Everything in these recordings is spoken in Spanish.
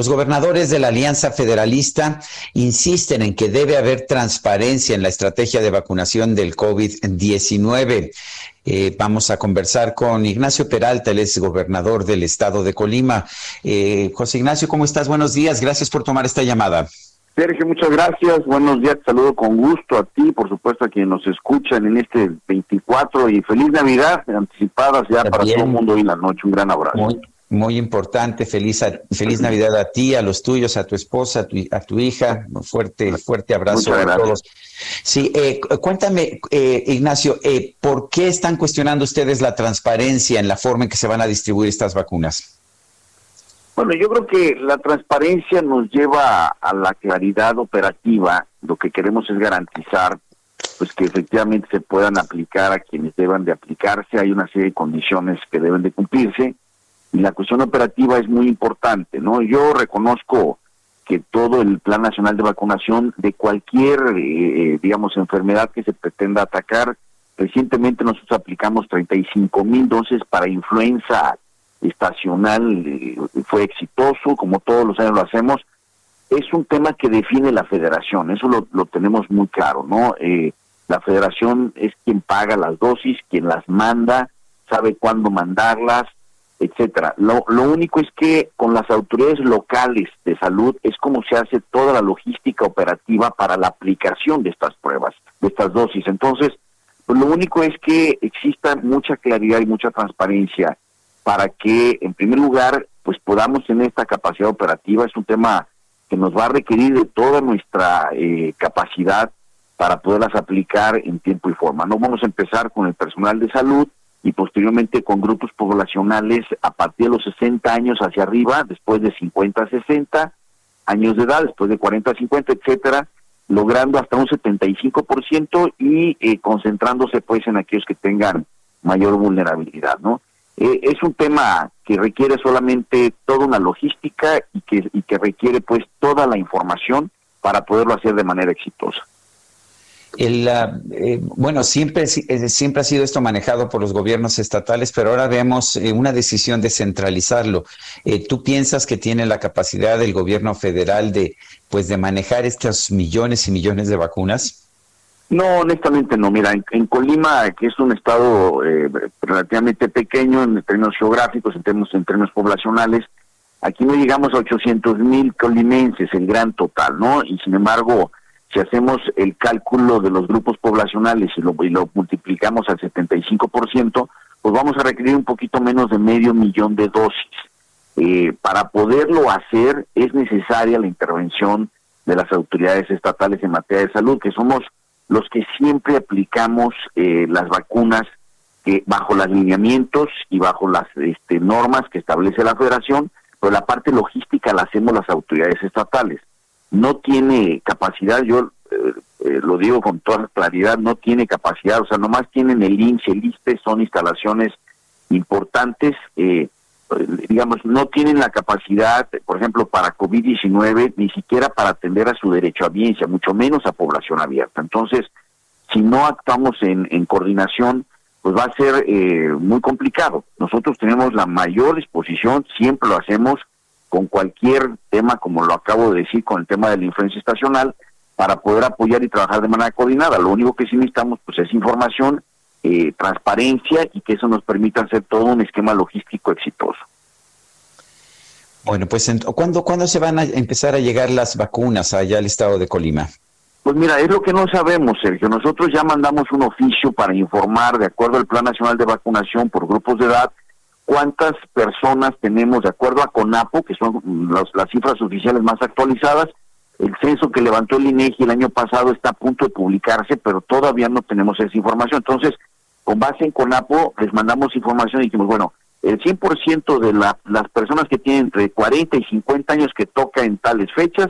Los gobernadores de la Alianza Federalista insisten en que debe haber transparencia en la estrategia de vacunación del COVID-19. Eh, vamos a conversar con Ignacio Peralta, el es gobernador del estado de Colima. Eh, José Ignacio, ¿cómo estás? Buenos días, gracias por tomar esta llamada. Sergio, muchas gracias. Buenos días, saludo con gusto a ti, por supuesto a quienes nos escuchan en este 24 y feliz Navidad anticipadas ya para todo el mundo en la noche. Un gran abrazo. Muy, muy importante, feliz, feliz Navidad a ti, a los tuyos, a tu esposa, a tu, a tu hija. Un fuerte, fuerte abrazo a todos. Sí, eh, cuéntame, eh, Ignacio, eh, ¿por qué están cuestionando ustedes la transparencia en la forma en que se van a distribuir estas vacunas? Bueno, yo creo que la transparencia nos lleva a la claridad operativa. Lo que queremos es garantizar pues que efectivamente se puedan aplicar a quienes deban de aplicarse. Hay una serie de condiciones que deben de cumplirse la cuestión operativa es muy importante, ¿no? Yo reconozco que todo el Plan Nacional de Vacunación de cualquier, eh, digamos, enfermedad que se pretenda atacar, recientemente nosotros aplicamos 35 mil dosis para influenza estacional, eh, fue exitoso, como todos los años lo hacemos. Es un tema que define la federación, eso lo, lo tenemos muy claro, ¿no? Eh, la federación es quien paga las dosis, quien las manda, sabe cuándo mandarlas, etcétera. Lo, lo único es que con las autoridades locales de salud es como se hace toda la logística operativa para la aplicación de estas pruebas, de estas dosis. Entonces, pues lo único es que exista mucha claridad y mucha transparencia para que, en primer lugar, pues podamos tener esta capacidad operativa. Es un tema que nos va a requerir de toda nuestra eh, capacidad para poderlas aplicar en tiempo y forma. No vamos a empezar con el personal de salud, y posteriormente con grupos poblacionales a partir de los 60 años hacia arriba, después de 50 a 60 años de edad, después de 40 a 50, etcétera, logrando hasta un 75% y eh, concentrándose pues en aquellos que tengan mayor vulnerabilidad, ¿no? Eh, es un tema que requiere solamente toda una logística y que, y que requiere pues toda la información para poderlo hacer de manera exitosa. El, eh, bueno, siempre, eh, siempre ha sido esto manejado por los gobiernos estatales, pero ahora vemos eh, una decisión de centralizarlo. ¿Tú piensas que tiene la capacidad el gobierno federal de, pues, de manejar estos millones y millones de vacunas? No, honestamente no. Mira, en, Colima, que es un estado relativamente pequeño en términos geográficos, en términos, en términos poblacionales, aquí no llegamos a 800 mil colimenses, el gran total, ¿no? Y sin embargo, si hacemos el cálculo de los grupos poblacionales y lo, y lo multiplicamos al 75%, pues vamos a requerir un poquito menos de medio millón de dosis. Eh, para poderlo hacer es necesaria la intervención de las autoridades estatales en materia de salud, que somos los que siempre aplicamos eh, las vacunas que bajo los lineamientos y bajo las este, normas que establece la federación, pero la parte logística la hacemos las autoridades estatales no tiene capacidad, yo eh, eh, lo digo con toda claridad, no tiene capacidad, o sea, nomás tienen el INSS, el ISTE, son instalaciones importantes, eh, digamos, no tienen la capacidad, por ejemplo, para COVID-19, ni siquiera para atender a su derecho a audiencia, mucho menos a población abierta. Entonces, si no actuamos en, coordinación, pues va a ser muy complicado. Nosotros tenemos la mayor disposición, siempre lo hacemos, con cualquier tema, como lo acabo de decir, con el tema de la influencia estacional, para poder apoyar y trabajar de manera coordinada. Lo único que sí necesitamos pues, es información, eh, transparencia y que eso nos permita hacer todo un esquema logístico exitoso. Bueno, pues ¿cuándo, ¿cuándo se van a empezar a llegar las vacunas allá al estado de Colima? Pues mira, es lo que no sabemos, Sergio. Nosotros ya mandamos un oficio para informar, de acuerdo al Plan Nacional de Vacunación por grupos de edad, cuántas personas tenemos de acuerdo a CONAPO, que son las cifras oficiales más actualizadas. El censo que levantó el INEGI el año pasado está a punto de publicarse, pero todavía no tenemos esa información. Entonces, con base en CONAPO, les mandamos información y dijimos, bueno, el 100% de la, las personas que tienen entre 40 y 50 años que toca en tales fechas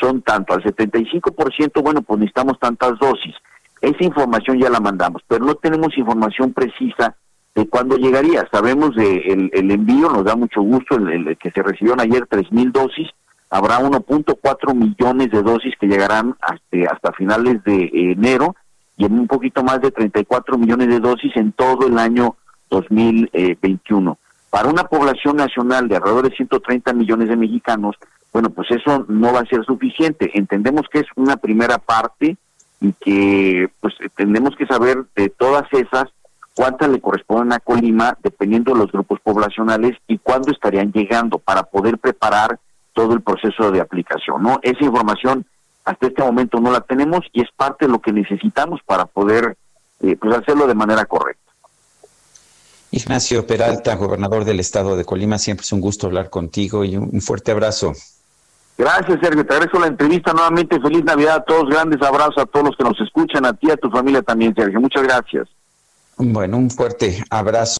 son tanto, al 75%, bueno, pues necesitamos tantas dosis. Esa información ya la mandamos, pero no tenemos información precisa de cuándo llegaría. Sabemos de el, envío, nos da mucho gusto el, que se recibieron ayer 3.000 dosis, habrá 1.4 millones de dosis que llegarán hasta, hasta finales de enero y en un poquito más de 34 millones de dosis en todo el año 2021. Para una población nacional de alrededor de 130 millones de mexicanos, bueno, pues eso no va a ser suficiente. Entendemos que es una primera parte y que pues tenemos que saber de todas esas cuántas le corresponden a Colima dependiendo de los grupos poblacionales y cuándo estarían llegando para poder preparar todo el proceso de aplicación, ¿no? Esa información hasta este momento no la tenemos y es parte de lo que necesitamos para poder eh, pues hacerlo de manera correcta. Ignacio Peralta, gobernador del estado de Colima, siempre es un gusto hablar contigo y un fuerte abrazo. Gracias, Sergio. Te agradezco la entrevista nuevamente. Feliz Navidad a todos. Grandes abrazos a todos los que nos escuchan, a ti y a tu familia también, Sergio. Muchas gracias. Bueno, un fuerte abrazo.